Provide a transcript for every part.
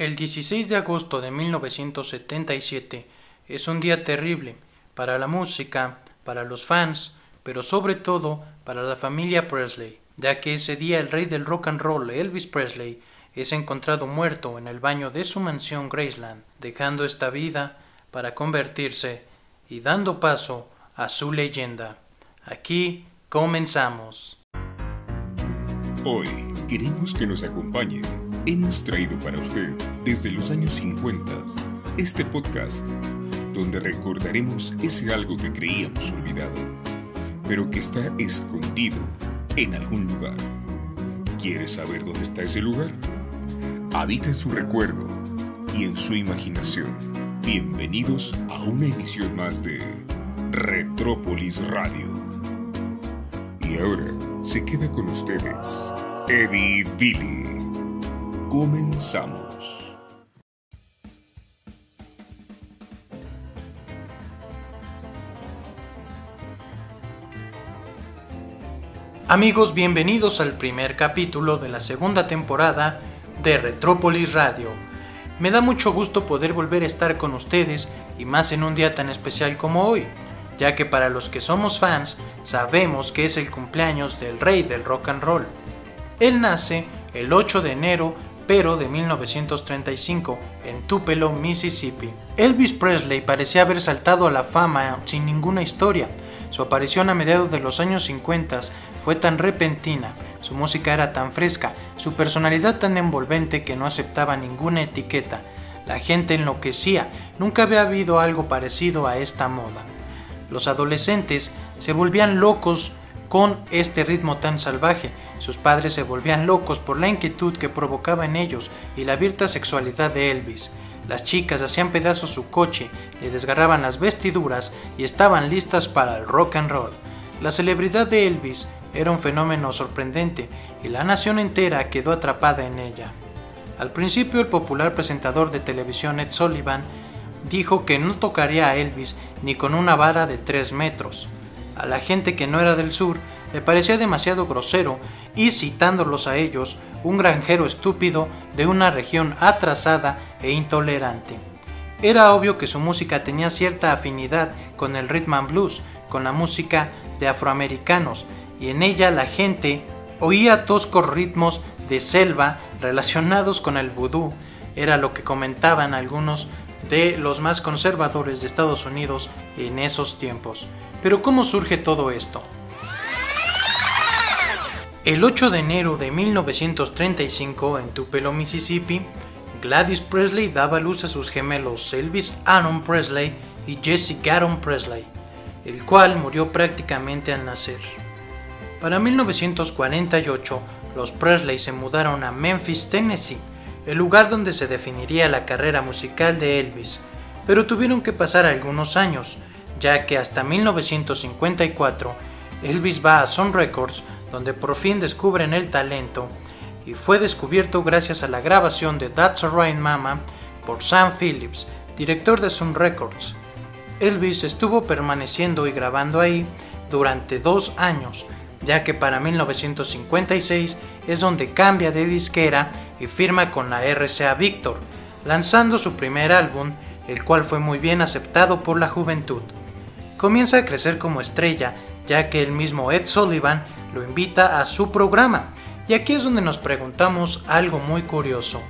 El 16 de agosto de 1977 es un día terrible para la música, para los fans, pero sobre todo para la familia Presley, ya que ese día el rey del rock and roll, Elvis Presley, es encontrado muerto en el baño de su mansión Graceland, dejando esta vida para convertirse y dando paso a su leyenda. Aquí comenzamos. Hoy queremos que nos acompañe hemos traído para usted desde los años 50 este podcast donde recordaremos ese algo que creíamos olvidado, pero que está escondido en algún lugar. ¿Quieres saber dónde está ese lugar? Habita en su recuerdo y en su imaginación. Bienvenidos a una emisión más de Retrópolis Radio. Y ahora se queda con ustedes Eddie Billy. Comenzamos. Amigos, bienvenidos al primer capítulo de la segunda temporada de Retrópolis Radio. Me da mucho gusto poder volver a estar con ustedes y más en un día tan especial como hoy, ya que para los que somos fans sabemos que es el cumpleaños del rey del rock and roll. Él nace el 8 de enero pero de 1935 en Tupelo, Mississippi. Elvis Presley parecía haber saltado a la fama sin ninguna historia. Su aparición a mediados de los años 50 fue tan repentina, su música era tan fresca, su personalidad tan envolvente que no aceptaba ninguna etiqueta. La gente enloquecía, nunca había habido algo parecido a esta moda. Los adolescentes se volvían locos con este ritmo tan salvaje, sus padres se volvían locos por la inquietud que provocaba en ellos y la abierta sexualidad de Elvis. Las chicas hacían pedazos su coche, le desgarraban las vestiduras y estaban listas para el rock and roll. La celebridad de Elvis era un fenómeno sorprendente y la nación entera quedó atrapada en ella. Al principio el popular presentador de televisión Ed Sullivan dijo que no tocaría a Elvis ni con una vara de 3 metros. A la gente que no era del sur le parecía demasiado grosero y citándolos a ellos, un granjero estúpido de una región atrasada e intolerante. Era obvio que su música tenía cierta afinidad con el rhythm and blues, con la música de afroamericanos, y en ella la gente oía toscos ritmos de selva relacionados con el vudú, era lo que comentaban algunos de los más conservadores de Estados Unidos en esos tiempos. Pero ¿cómo surge todo esto? El 8 de enero de 1935, en Tupelo, Mississippi, Gladys Presley daba luz a sus gemelos Elvis Aaron Presley y Jesse Garon Presley, el cual murió prácticamente al nacer. Para 1948, los Presley se mudaron a Memphis, Tennessee, el lugar donde se definiría la carrera musical de Elvis, pero tuvieron que pasar algunos años, ya que hasta 1954 Elvis va a Sun Records donde por fin descubren el talento y fue descubierto gracias a la grabación de That's Alright Mama por Sam Phillips, director de Sun Records. Elvis estuvo permaneciendo y grabando ahí durante dos años, ya que para 1956 es donde cambia de disquera y firma con la RCA Victor, lanzando su primer álbum, el cual fue muy bien aceptado por la juventud. Comienza a crecer como estrella, ya que el mismo Ed Sullivan lo invita a su programa. Y aquí es donde nos preguntamos algo muy curioso.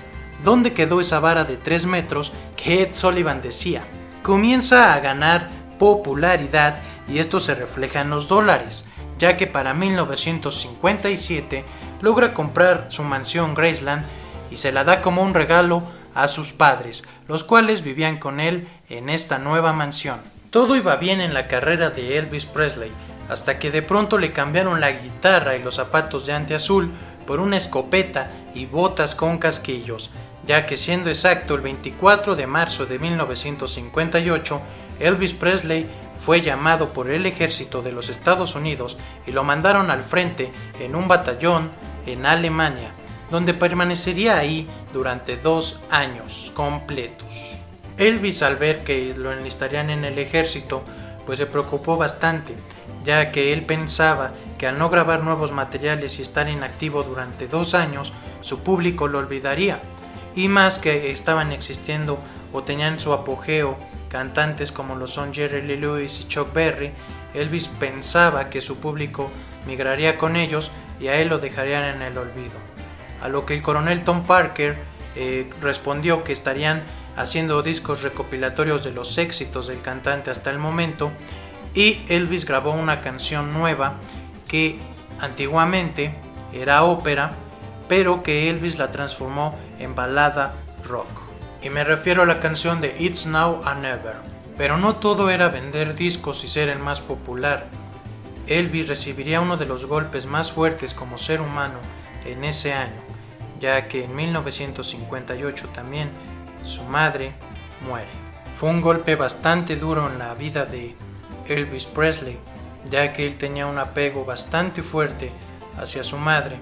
¿Dónde quedó esa vara de 3 metros que Ed Sullivan decía? Comienza a ganar popularidad y esto se refleja en los dólares, ya que para 1957 logra comprar su mansión Graceland y se la da como un regalo a sus padres, los cuales vivían con él en esta nueva mansión. Todo iba bien en la carrera de Elvis Presley, hasta que de pronto le cambiaron la guitarra y los zapatos de ante azul por una escopeta y botas con casquillos, ya que siendo exacto el 24 de marzo de 1958, Elvis Presley fue llamado por el ejército de los Estados Unidos y lo mandaron al frente en un batallón en Alemania, donde permanecería ahí durante dos años completos. Elvis al ver que lo enlistarían en el ejército, pues se preocupó bastante, ya que él pensaba que al no grabar nuevos materiales y estar inactivo durante dos años, su público lo olvidaría. y más que estaban existiendo o tenían su apogeo cantantes como lo son Jerry Lee Lewis y Chuck Berry, Elvis pensaba que su público migraría con ellos y a él lo dejarían en el olvido. A lo que el coronel Tom Parker eh, respondió que estarían haciendo discos recopilatorios de los éxitos del cantante hasta el momento y Elvis grabó una canción nueva que antiguamente era ópera, pero que Elvis la transformó en balada rock. Y me refiero a la canción de It's Now or Never. Pero no todo era vender discos y ser el más popular. Elvis recibiría uno de los golpes más fuertes como ser humano en ese año, ya que en 1958 también su madre muere. Fue un golpe bastante duro en la vida de Elvis Presley, ya que él tenía un apego bastante fuerte hacia su madre.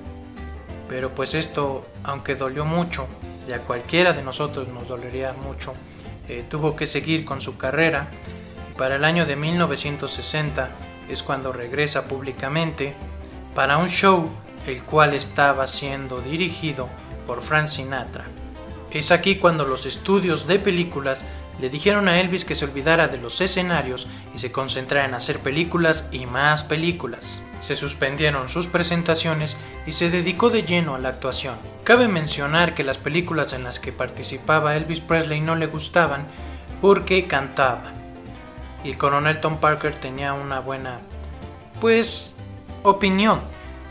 Pero pues esto, aunque dolió mucho, y a cualquiera de nosotros nos dolería mucho, eh, tuvo que seguir con su carrera. Para el año de 1960 es cuando regresa públicamente para un show el cual estaba siendo dirigido por Frank Sinatra. Es aquí cuando los estudios de películas le dijeron a Elvis que se olvidara de los escenarios y se concentrara en hacer películas y más películas. Se suspendieron sus presentaciones y se dedicó de lleno a la actuación. Cabe mencionar que las películas en las que participaba Elvis Presley no le gustaban porque cantaba. Y el coronel Tom Parker tenía una buena, pues, opinión.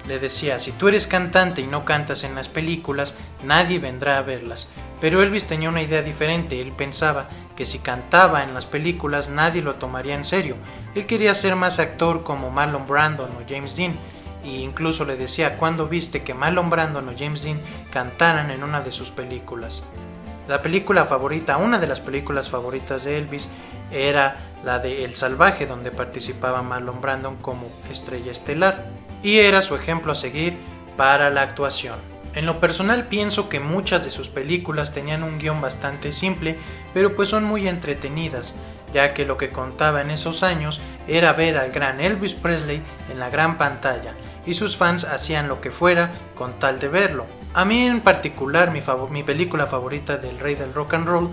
Le decía, si tú eres cantante y no cantas en las películas, nadie vendrá a verlas. Pero Elvis tenía una idea diferente, él pensaba que si cantaba en las películas nadie lo tomaría en serio. Él quería ser más actor como Marlon Brandon o James Dean, e incluso le decía cuando viste que Marlon Brandon o James Dean cantaran en una de sus películas. La película favorita, una de las películas favoritas de Elvis, era la de El Salvaje, donde participaba Marlon Brandon como estrella estelar, y era su ejemplo a seguir para la actuación. En lo personal pienso que muchas de sus películas tenían un guion bastante simple, pero pues son muy entretenidas, ya que lo que contaba en esos años era ver al gran Elvis Presley en la gran pantalla, y sus fans hacían lo que fuera con tal de verlo. A mí en particular mi, mi película favorita del rey del rock and roll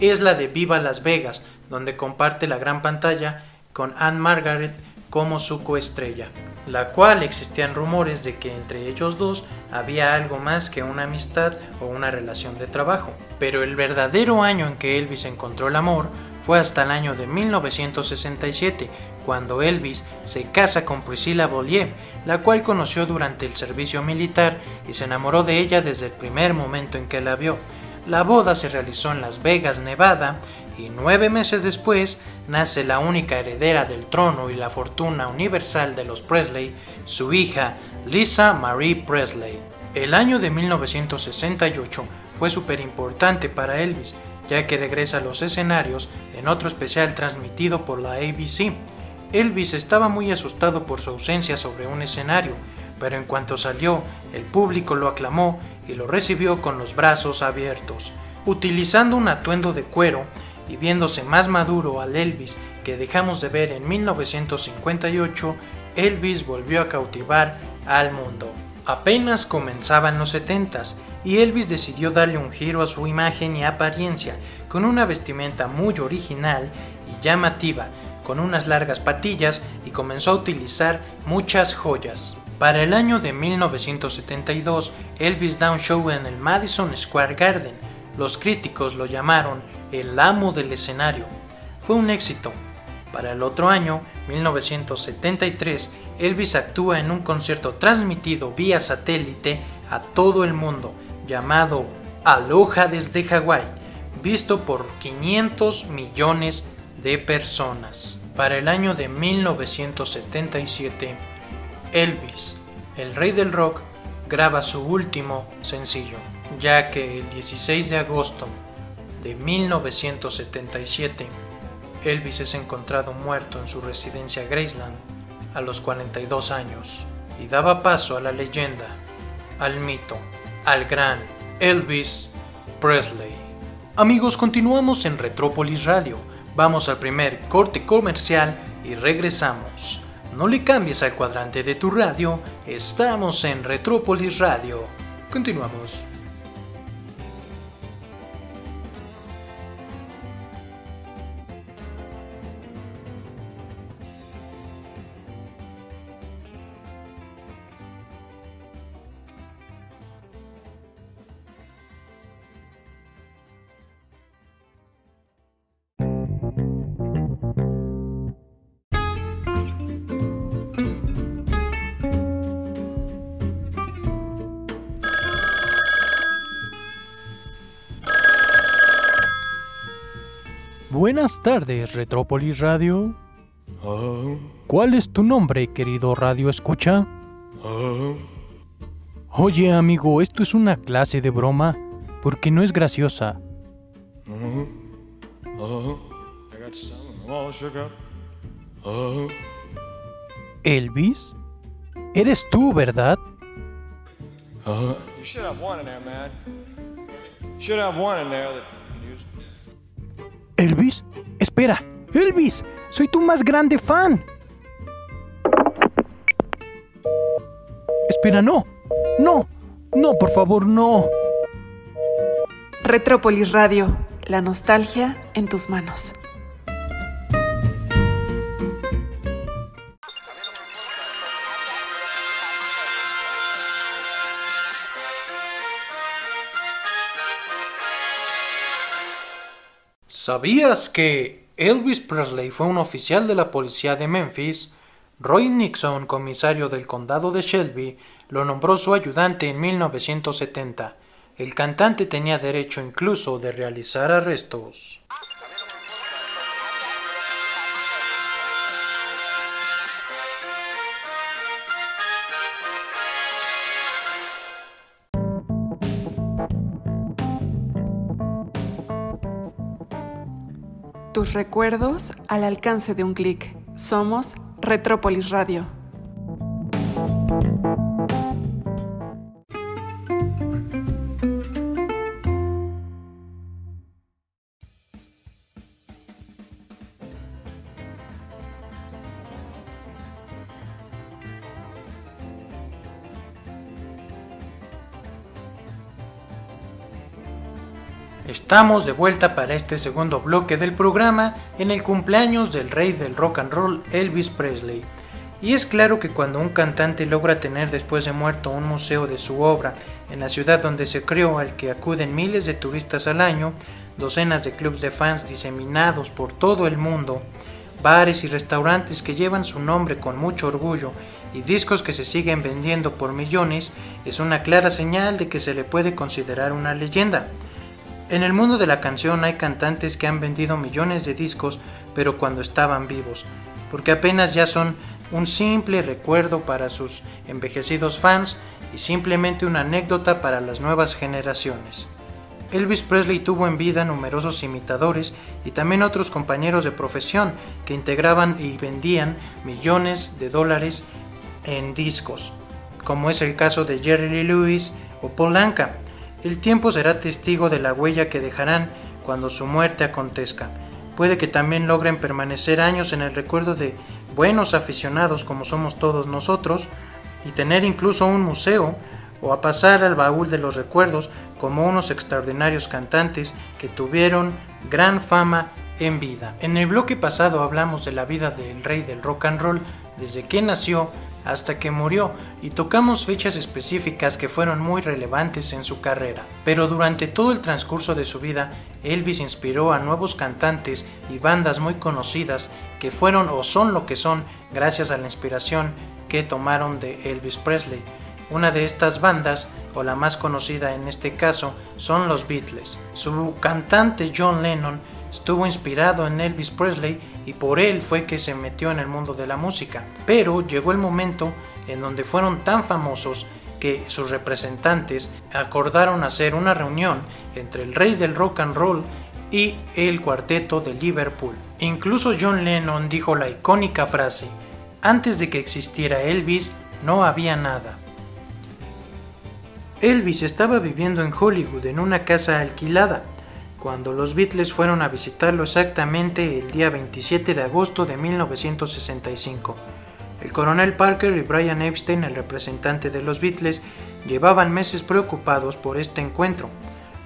es la de Viva Las Vegas, donde comparte la gran pantalla con Anne Margaret como su coestrella la cual existían rumores de que entre ellos dos había algo más que una amistad o una relación de trabajo. Pero el verdadero año en que Elvis encontró el amor fue hasta el año de 1967, cuando Elvis se casa con Priscilla Bollier, la cual conoció durante el servicio militar y se enamoró de ella desde el primer momento en que la vio. La boda se realizó en Las Vegas, Nevada, y nueve meses después nace la única heredera del trono y la fortuna universal de los Presley, su hija Lisa Marie Presley. El año de 1968 fue súper importante para Elvis, ya que regresa a los escenarios en otro especial transmitido por la ABC. Elvis estaba muy asustado por su ausencia sobre un escenario, pero en cuanto salió, el público lo aclamó y lo recibió con los brazos abiertos. Utilizando un atuendo de cuero, y viéndose más maduro al Elvis que dejamos de ver en 1958, Elvis volvió a cautivar al mundo. Apenas comenzaban los 70s y Elvis decidió darle un giro a su imagen y apariencia con una vestimenta muy original y llamativa, con unas largas patillas y comenzó a utilizar muchas joyas. Para el año de 1972, Elvis da un show en el Madison Square Garden. Los críticos lo llamaron el amo del escenario. Fue un éxito. Para el otro año, 1973, Elvis actúa en un concierto transmitido vía satélite a todo el mundo, llamado Aloha desde Hawái, visto por 500 millones de personas. Para el año de 1977, Elvis, el rey del rock, graba su último sencillo, ya que el 16 de agosto de 1977, Elvis es encontrado muerto en su residencia Graceland a los 42 años y daba paso a la leyenda, al mito, al gran Elvis Presley. Amigos, continuamos en Retrópolis Radio. Vamos al primer corte comercial y regresamos. No le cambies al cuadrante de tu radio, estamos en Retrópolis Radio. Continuamos. Buenas tardes, Retrópolis Radio. ¿Cuál es tu nombre, querido Radio Escucha? Oye, amigo, esto es una clase de broma porque no es graciosa. Elvis, eres tú, ¿verdad? Elvis, espera, Elvis, soy tu más grande fan. Espera, no, no, no, por favor, no. Retrópolis Radio, la nostalgia en tus manos. ¿Sabías que Elvis Presley fue un oficial de la policía de Memphis? Roy Nixon, comisario del condado de Shelby, lo nombró su ayudante en 1970. El cantante tenía derecho incluso de realizar arrestos. Tus recuerdos al alcance de un clic. Somos Retrópolis Radio. Estamos de vuelta para este segundo bloque del programa en el cumpleaños del rey del rock and roll Elvis Presley. Y es claro que cuando un cantante logra tener después de muerto un museo de su obra en la ciudad donde se creó al que acuden miles de turistas al año, docenas de clubs de fans diseminados por todo el mundo, bares y restaurantes que llevan su nombre con mucho orgullo y discos que se siguen vendiendo por millones, es una clara señal de que se le puede considerar una leyenda. En el mundo de la canción hay cantantes que han vendido millones de discos, pero cuando estaban vivos, porque apenas ya son un simple recuerdo para sus envejecidos fans y simplemente una anécdota para las nuevas generaciones. Elvis Presley tuvo en vida numerosos imitadores y también otros compañeros de profesión que integraban y vendían millones de dólares en discos, como es el caso de Jerry Lee Lewis o Paul Anka, el tiempo será testigo de la huella que dejarán cuando su muerte acontezca. Puede que también logren permanecer años en el recuerdo de buenos aficionados como somos todos nosotros y tener incluso un museo o a pasar al baúl de los recuerdos como unos extraordinarios cantantes que tuvieron gran fama en vida. En el bloque pasado hablamos de la vida del rey del rock and roll desde que nació hasta que murió y tocamos fechas específicas que fueron muy relevantes en su carrera. Pero durante todo el transcurso de su vida, Elvis inspiró a nuevos cantantes y bandas muy conocidas que fueron o son lo que son gracias a la inspiración que tomaron de Elvis Presley. Una de estas bandas, o la más conocida en este caso, son los Beatles. Su cantante John Lennon estuvo inspirado en Elvis Presley y por él fue que se metió en el mundo de la música. Pero llegó el momento en donde fueron tan famosos que sus representantes acordaron hacer una reunión entre el rey del rock and roll y el cuarteto de Liverpool. Incluso John Lennon dijo la icónica frase, antes de que existiera Elvis no había nada. Elvis estaba viviendo en Hollywood en una casa alquilada cuando los Beatles fueron a visitarlo exactamente el día 27 de agosto de 1965. El coronel Parker y Brian Epstein, el representante de los Beatles, llevaban meses preocupados por este encuentro.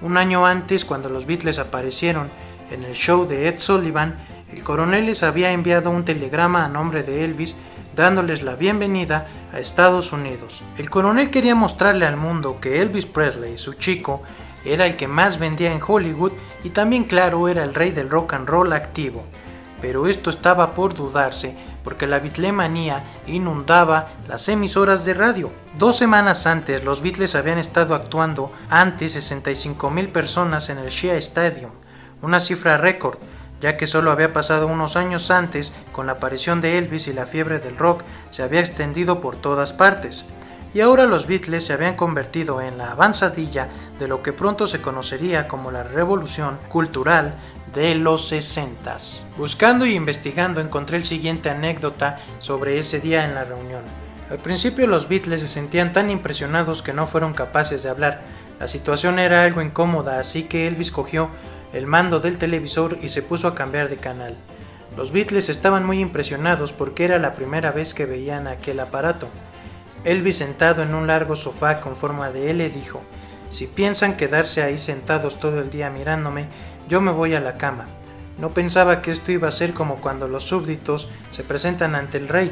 Un año antes, cuando los Beatles aparecieron en el show de Ed Sullivan, el coronel les había enviado un telegrama a nombre de Elvis dándoles la bienvenida a Estados Unidos. El coronel quería mostrarle al mundo que Elvis Presley, su chico, era el que más vendía en Hollywood y también claro era el rey del rock and roll activo. Pero esto estaba por dudarse porque la bitlemanía inundaba las emisoras de radio. Dos semanas antes los Beatles habían estado actuando ante 65 mil personas en el Shea Stadium, una cifra récord, ya que solo había pasado unos años antes con la aparición de Elvis y la fiebre del rock se había extendido por todas partes. Y ahora los Beatles se habían convertido en la avanzadilla de lo que pronto se conocería como la revolución cultural de los 60. Buscando y investigando encontré el siguiente anécdota sobre ese día en la reunión. Al principio los Beatles se sentían tan impresionados que no fueron capaces de hablar. La situación era algo incómoda, así que Elvis cogió el mando del televisor y se puso a cambiar de canal. Los Beatles estaban muy impresionados porque era la primera vez que veían aquel aparato. Elvis sentado en un largo sofá con forma de L dijo, si piensan quedarse ahí sentados todo el día mirándome, yo me voy a la cama. No pensaba que esto iba a ser como cuando los súbditos se presentan ante el rey.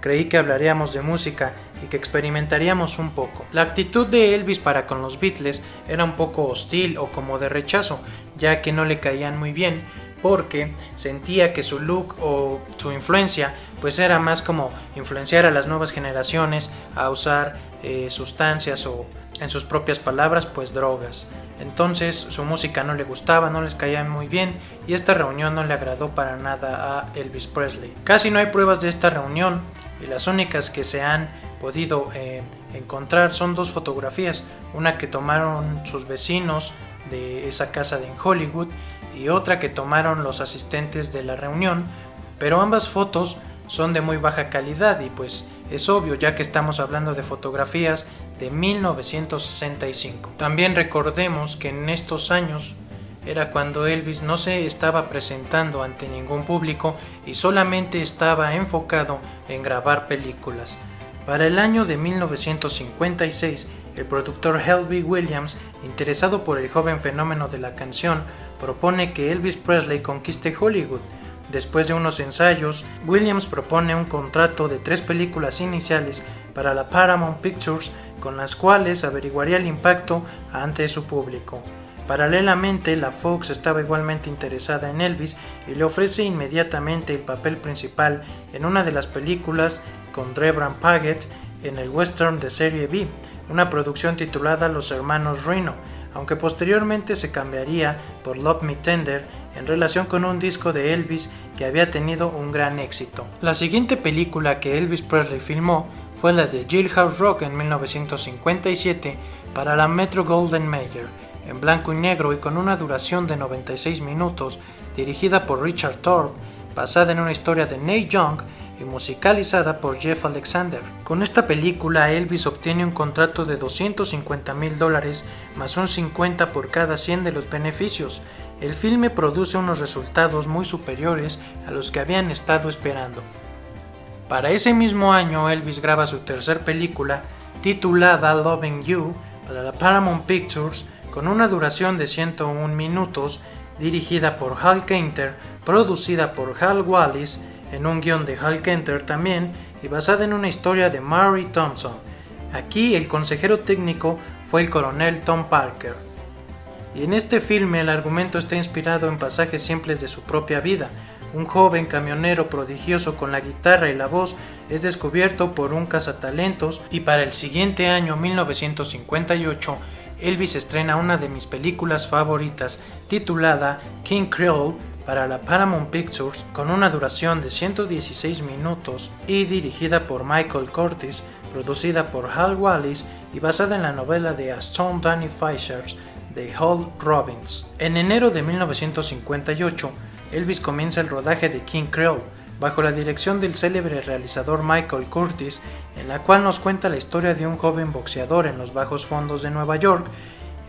Creí que hablaríamos de música y que experimentaríamos un poco. La actitud de Elvis para con los Beatles era un poco hostil o como de rechazo, ya que no le caían muy bien, porque sentía que su look o su influencia pues era más como influenciar a las nuevas generaciones a usar eh, sustancias o en sus propias palabras pues drogas. Entonces su música no le gustaba, no les caía muy bien y esta reunión no le agradó para nada a Elvis Presley. Casi no hay pruebas de esta reunión, y las únicas que se han podido eh, encontrar son dos fotografías, una que tomaron sus vecinos de esa casa de en Hollywood y otra que tomaron los asistentes de la reunión, pero ambas fotos son de muy baja calidad y pues es obvio ya que estamos hablando de fotografías de 1965. También recordemos que en estos años era cuando Elvis no se estaba presentando ante ningún público y solamente estaba enfocado en grabar películas. Para el año de 1956, el productor Helby Williams, interesado por el joven fenómeno de la canción, propone que Elvis Presley conquiste Hollywood. Después de unos ensayos, Williams propone un contrato de tres películas iniciales para la Paramount Pictures con las cuales averiguaría el impacto ante su público. Paralelamente, la Fox estaba igualmente interesada en Elvis y le ofrece inmediatamente el papel principal en una de las películas con Drebran Paget en el western de serie B, una producción titulada Los Hermanos Reno, aunque posteriormente se cambiaría por Love Me Tender en relación con un disco de Elvis que había tenido un gran éxito. La siguiente película que Elvis Presley filmó fue la de Jailhouse Rock en 1957 para la Metro Golden Mayer en blanco y negro y con una duración de 96 minutos, dirigida por Richard Thorpe, basada en una historia de Nate Young y musicalizada por Jeff Alexander. Con esta película Elvis obtiene un contrato de 250 mil dólares más un 50 por cada 100 de los beneficios. El filme produce unos resultados muy superiores a los que habían estado esperando. Para ese mismo año Elvis graba su tercer película titulada Loving You para la Paramount Pictures con una duración de 101 minutos, dirigida por Hal Kenter, producida por Hal Wallis, en un guion de Hal Kenter también, y basada en una historia de Mary Thompson. Aquí el consejero técnico fue el coronel Tom Parker. Y en este filme el argumento está inspirado en pasajes simples de su propia vida. Un joven camionero prodigioso con la guitarra y la voz es descubierto por un cazatalentos y para el siguiente año 1958 Elvis estrena una de mis películas favoritas titulada King Creole para la Paramount Pictures con una duración de 116 minutos y dirigida por Michael Curtis, producida por Hal Wallis y basada en la novela de Aston Danny Fisher de Hal Robbins. En enero de 1958, Elvis comienza el rodaje de King Creole, bajo la dirección del célebre realizador Michael Curtis, en la cual nos cuenta la historia de un joven boxeador en los bajos fondos de Nueva York,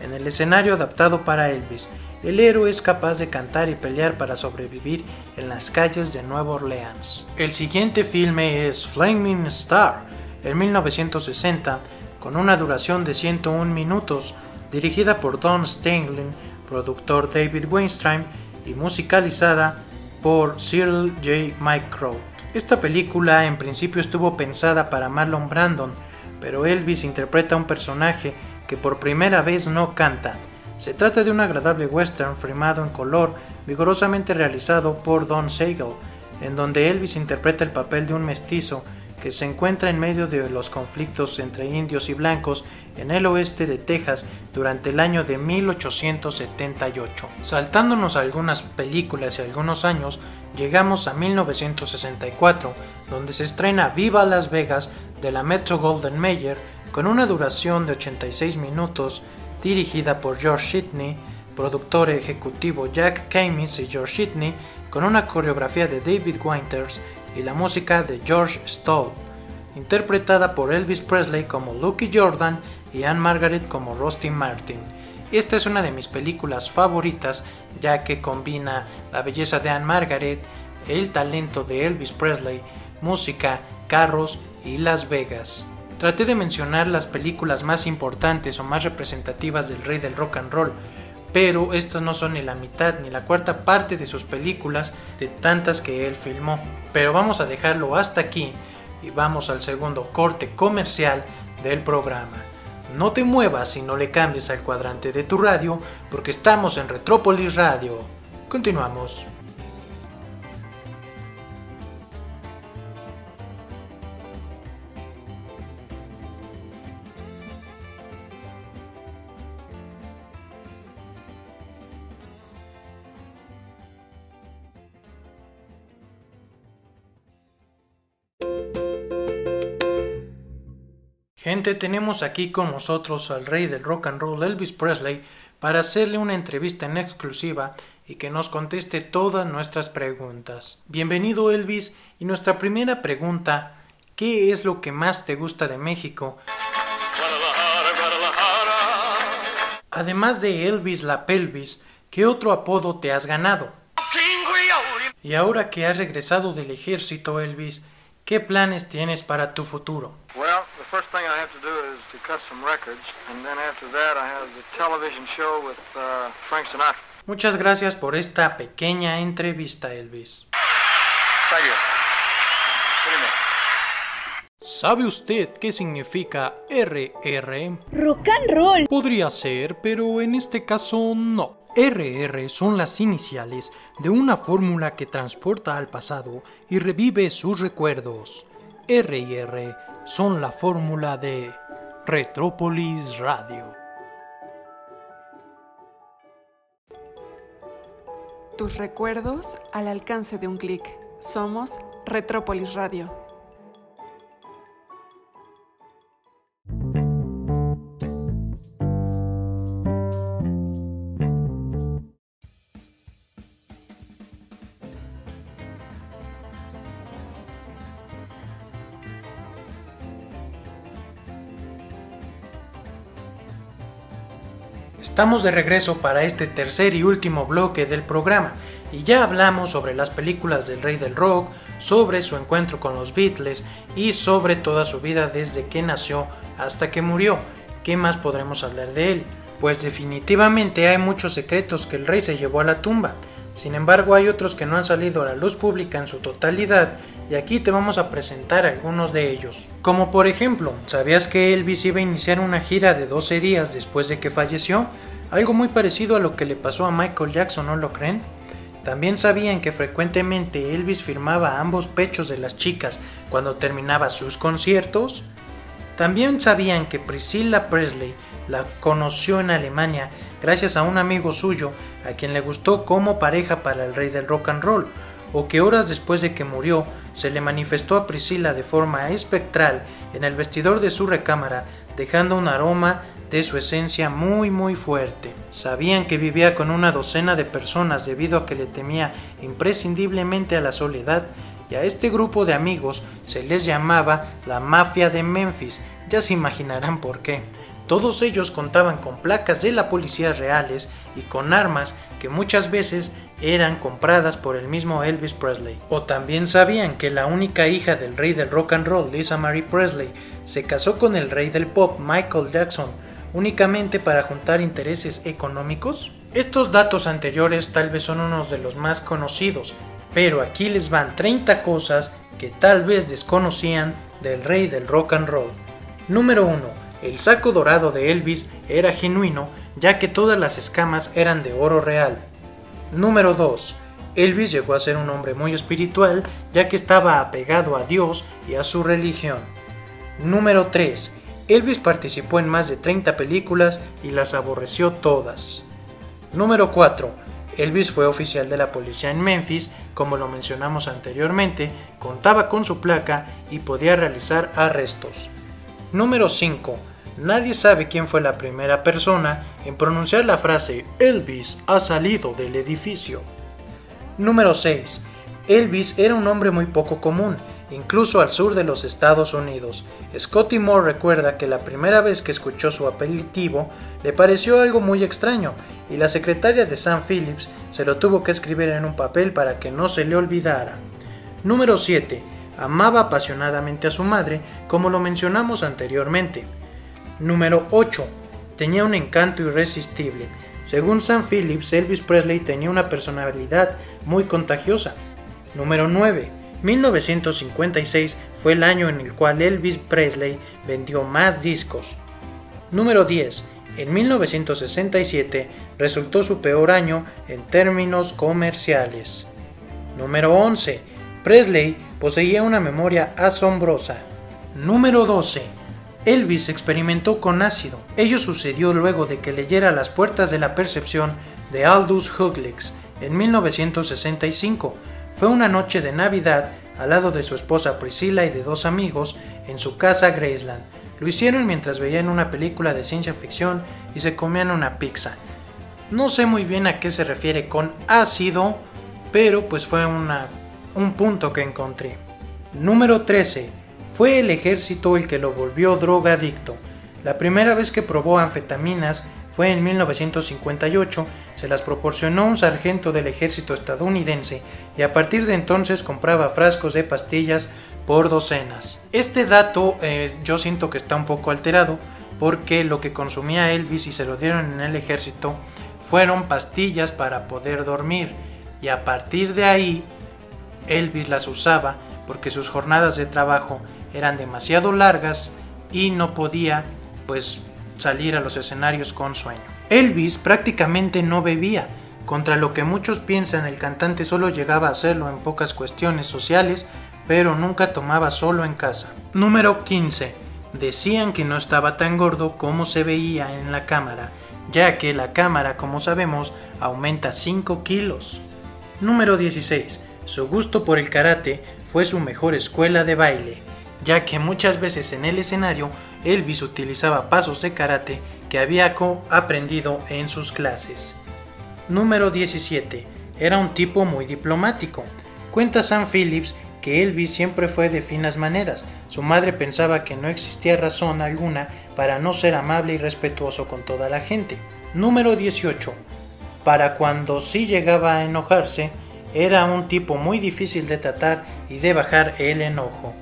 en el escenario adaptado para Elvis. El héroe es capaz de cantar y pelear para sobrevivir en las calles de Nueva Orleans. El siguiente filme es Flaming Star, en 1960, con una duración de 101 minutos, dirigida por Don Stanley, productor David Weinstein y musicalizada por Cyril J. Micro. Esta película en principio estuvo pensada para Marlon Brandon, pero Elvis interpreta un personaje que por primera vez no canta. Se trata de un agradable western filmado en color, vigorosamente realizado por Don Siegel, en donde Elvis interpreta el papel de un mestizo que se encuentra en medio de los conflictos entre indios y blancos en el oeste de Texas durante el año de 1878. Saltándonos algunas películas y algunos años, llegamos a 1964, donde se estrena Viva Las Vegas de la Metro Golden Mayer con una duración de 86 minutos, dirigida por George Sidney, productor ejecutivo Jack Kamis y George Sidney, con una coreografía de David Winters y la música de George Stoll, interpretada por Elvis Presley como Lucky Jordan y Anne Margaret como Rusty Martin. Esta es una de mis películas favoritas ya que combina la belleza de Anne Margaret, el talento de Elvis Presley, música, carros y Las Vegas. Traté de mencionar las películas más importantes o más representativas del rey del rock and roll, pero estas no son ni la mitad ni la cuarta parte de sus películas de tantas que él filmó. Pero vamos a dejarlo hasta aquí y vamos al segundo corte comercial del programa. No te muevas y no le cambies al cuadrante de tu radio porque estamos en Retrópolis Radio. Continuamos. Gente, tenemos aquí con nosotros al rey del rock and roll, Elvis Presley, para hacerle una entrevista en exclusiva y que nos conteste todas nuestras preguntas. Bienvenido Elvis, y nuestra primera pregunta, ¿qué es lo que más te gusta de México? Además de Elvis la pelvis, ¿qué otro apodo te has ganado? Y ahora que has regresado del ejército, Elvis, ¿qué planes tienes para tu futuro? first thing I have to do is to cut some records, and then after that I have the television show with uh, Frank Sinatra. Muchas gracias por esta pequeña entrevista, Elvis. Thank you. ¿Sabe usted qué significa RR? Rock and roll. Podría ser, pero en este caso no. RR son las iniciales de una fórmula que transporta al pasado y revive sus recuerdos. RR son la fórmula de Retrópolis Radio. Tus recuerdos al alcance de un clic. Somos Retrópolis Radio. Estamos de regreso para este tercer y último bloque del programa y ya hablamos sobre las películas del rey del rock, sobre su encuentro con los Beatles y sobre toda su vida desde que nació hasta que murió. ¿Qué más podremos hablar de él? Pues definitivamente hay muchos secretos que el rey se llevó a la tumba. Sin embargo hay otros que no han salido a la luz pública en su totalidad y aquí te vamos a presentar algunos de ellos. Como por ejemplo, ¿sabías que Elvis iba a iniciar una gira de 12 días después de que falleció? Algo muy parecido a lo que le pasó a Michael Jackson, ¿no lo creen? También sabían que frecuentemente Elvis firmaba ambos pechos de las chicas cuando terminaba sus conciertos. También sabían que Priscilla Presley la conoció en Alemania gracias a un amigo suyo a quien le gustó como pareja para el rey del rock and roll, o que horas después de que murió se le manifestó a Priscilla de forma espectral en el vestidor de su recámara, dejando un aroma de su esencia muy muy fuerte. Sabían que vivía con una docena de personas debido a que le temía imprescindiblemente a la soledad y a este grupo de amigos se les llamaba la mafia de Memphis, ya se imaginarán por qué. Todos ellos contaban con placas de la policía reales y con armas que muchas veces eran compradas por el mismo Elvis Presley. O también sabían que la única hija del rey del rock and roll, Lisa Marie Presley, se casó con el rey del pop, Michael Jackson, únicamente para juntar intereses económicos? Estos datos anteriores tal vez son unos de los más conocidos, pero aquí les van 30 cosas que tal vez desconocían del rey del rock and roll. Número 1 el saco dorado de Elvis era genuino ya que todas las escamas eran de oro real. Número 2. Elvis llegó a ser un hombre muy espiritual ya que estaba apegado a Dios y a su religión. Número 3. Elvis participó en más de 30 películas y las aborreció todas. Número 4. Elvis fue oficial de la policía en Memphis, como lo mencionamos anteriormente, contaba con su placa y podía realizar arrestos. Número 5. Nadie sabe quién fue la primera persona en pronunciar la frase Elvis ha salido del edificio. Número 6. Elvis era un hombre muy poco común, incluso al sur de los Estados Unidos. Scotty Moore recuerda que la primera vez que escuchó su apelativo le pareció algo muy extraño y la secretaria de Sam Phillips se lo tuvo que escribir en un papel para que no se le olvidara. Número 7. Amaba apasionadamente a su madre, como lo mencionamos anteriormente. Número 8. Tenía un encanto irresistible. Según Sam Phillips, Elvis Presley tenía una personalidad muy contagiosa. Número 9. 1956 fue el año en el cual Elvis Presley vendió más discos. Número 10. En 1967 resultó su peor año en términos comerciales. Número 11. Presley poseía una memoria asombrosa. Número 12. Elvis experimentó con ácido. Ello sucedió luego de que leyera Las puertas de la percepción de Aldous Huxley en 1965 fue una noche de Navidad al lado de su esposa Priscilla y de dos amigos en su casa Graceland. Lo hicieron mientras veían una película de ciencia ficción y se comían una pizza. No sé muy bien a qué se refiere con ácido, pero pues fue un punto que encontré. Número 13. Fue el ejército el que lo volvió drogadicto. La primera vez que probó anfetaminas fue en 1958, se las proporcionó un sargento del ejército estadounidense y a partir de entonces compraba frascos de pastillas por docenas. Este dato eh, yo siento que está un poco alterado porque lo que consumía Elvis y se lo dieron en el ejército fueron pastillas para poder dormir y a partir de ahí Elvis las usaba porque sus jornadas de trabajo eran demasiado largas y no podía pues salir a los escenarios con sueño. Elvis prácticamente no bebía, contra lo que muchos piensan el cantante solo llegaba a hacerlo en pocas cuestiones sociales, pero nunca tomaba solo en casa. Número 15. Decían que no estaba tan gordo como se veía en la cámara, ya que la cámara, como sabemos, aumenta 5 kilos. Número 16. Su gusto por el karate fue su mejor escuela de baile, ya que muchas veces en el escenario Elvis utilizaba pasos de karate que había aprendido en sus clases. Número 17. Era un tipo muy diplomático. Cuenta Sam Phillips que Elvis siempre fue de finas maneras. Su madre pensaba que no existía razón alguna para no ser amable y respetuoso con toda la gente. Número 18. Para cuando sí llegaba a enojarse, era un tipo muy difícil de tratar y de bajar el enojo.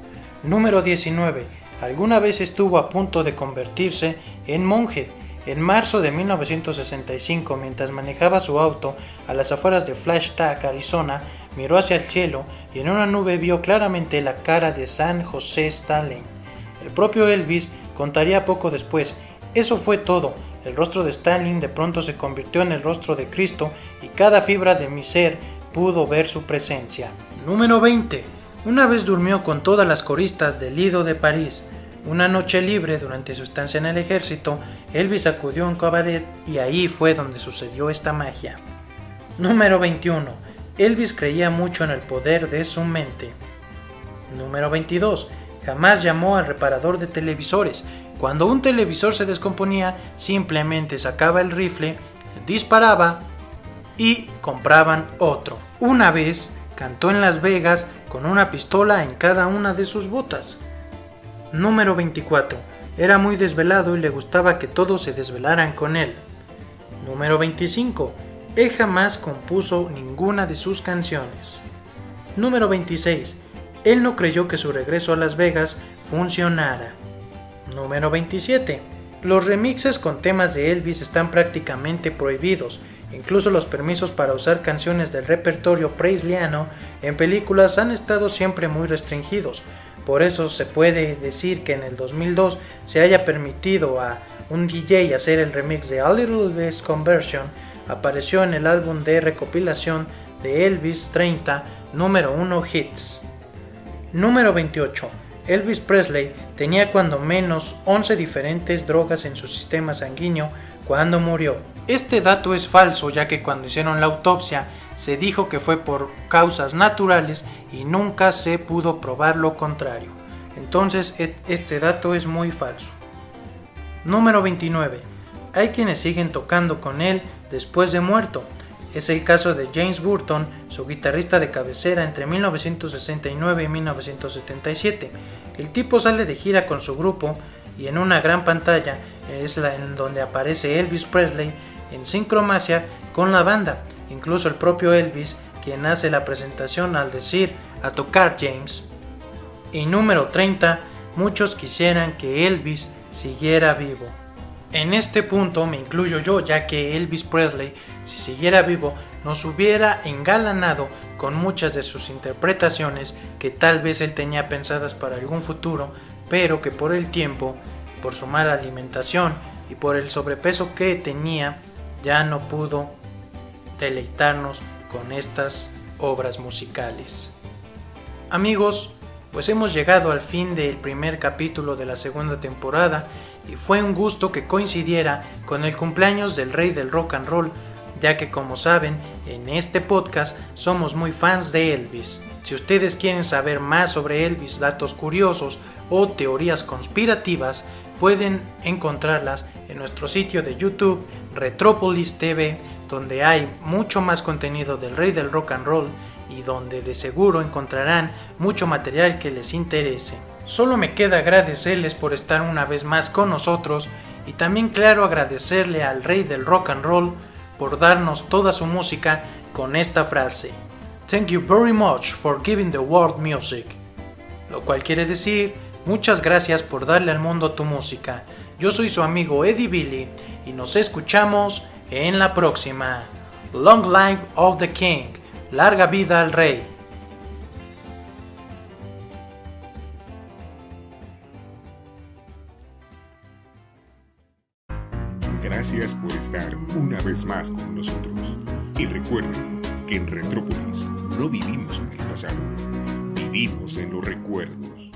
Número 19 alguna vez estuvo a punto de convertirse en monje. En marzo de 1965, mientras manejaba su auto a las afueras de Flagstaff, Arizona, miró hacia el cielo y en una nube vio claramente la cara de San José Stalin. El propio Elvis contaría poco después, eso fue todo, el rostro de Stalin de pronto se convirtió en el rostro de Cristo y cada fibra de mi ser pudo ver su presencia. Número 20. Una vez durmió con todas las coristas del Lido de París. Una noche libre durante su estancia en el ejército, Elvis acudió a un cabaret y ahí fue donde sucedió esta magia. Número 21. Elvis creía mucho en el poder de su mente. Número 22. Jamás llamó al reparador de televisores. Cuando un televisor se descomponía, simplemente sacaba el rifle, disparaba y compraban otro. Una vez cantó en Las Vegas con una pistola en cada una de sus botas. Número 24. Era muy desvelado y le gustaba que todos se desvelaran con él. Número 25. Él jamás compuso ninguna de sus canciones. Número 26. Él no creyó que su regreso a Las Vegas funcionara. Número 27. Los remixes con temas de Elvis están prácticamente prohibidos Incluso los permisos para usar canciones del repertorio preisliano en películas han estado siempre muy restringidos. Por eso se puede decir que en el 2002 se haya permitido a un DJ hacer el remix de A Little Less Conversion, apareció en el álbum de recopilación de Elvis 30 número 1 Hits. Número 28. Elvis Presley tenía cuando menos 11 diferentes drogas en su sistema sanguíneo cuando murió. Este dato es falso ya que cuando hicieron la autopsia se dijo que fue por causas naturales y nunca se pudo probar lo contrario. Entonces e, este dato es muy falso. Número 29. Hay quienes siguen tocando con él después de muerto. Es el caso de James Burton, su guitarrista de cabecera entre 1969 y 1977. El tipo sale de gira con su grupo y en una gran pantalla es la en donde aparece Elvis Presley en sincromasia con la banda. Incluso el propio Elvis, quien hace la presentación al decir a tocar James. Y número 30, muchos quisieran que Elvis siguiera vivo. En este punto me incluyo yo, ya que Elvis Presley, si siguiera vivo, nos hubiera engalanado con muchas de sus interpretaciones que tal vez él tenía pensadas para algún futuro, pero que por el tiempo, por su mala alimentación y por el sobrepeso que tenía, ya no pudo deleitarnos con estas obras musicales. Amigos, pues hemos llegado al fin del primer capítulo de la segunda temporada y fue un gusto que coincidiera con el cumpleaños del rey del rock and roll, ya que como saben, en este podcast somos muy fans de Elvis. Si ustedes quieren saber más sobre Elvis, datos curiosos o teorías conspirativas, pueden encontrarlas en nuestro sitio de YouTube Retropolis TV, donde hay mucho más contenido del rey del rock and roll y donde de seguro encontrarán mucho material que les interese. Solo me queda agradecerles por estar una vez más con nosotros y también claro agradecerle al rey del rock and roll por darnos toda su música con esta frase. Thank you very much for giving the world music. Lo cual quiere decir, muchas gracias por darle al mundo tu música. Yo soy su amigo Eddie Billy y nos escuchamos en la próxima. Long Life of the King. Larga vida al rey. Gracias por estar una vez más con nosotros. Y recuerden que en Retrópolis no vivimos en el pasado, vivimos en los recuerdos.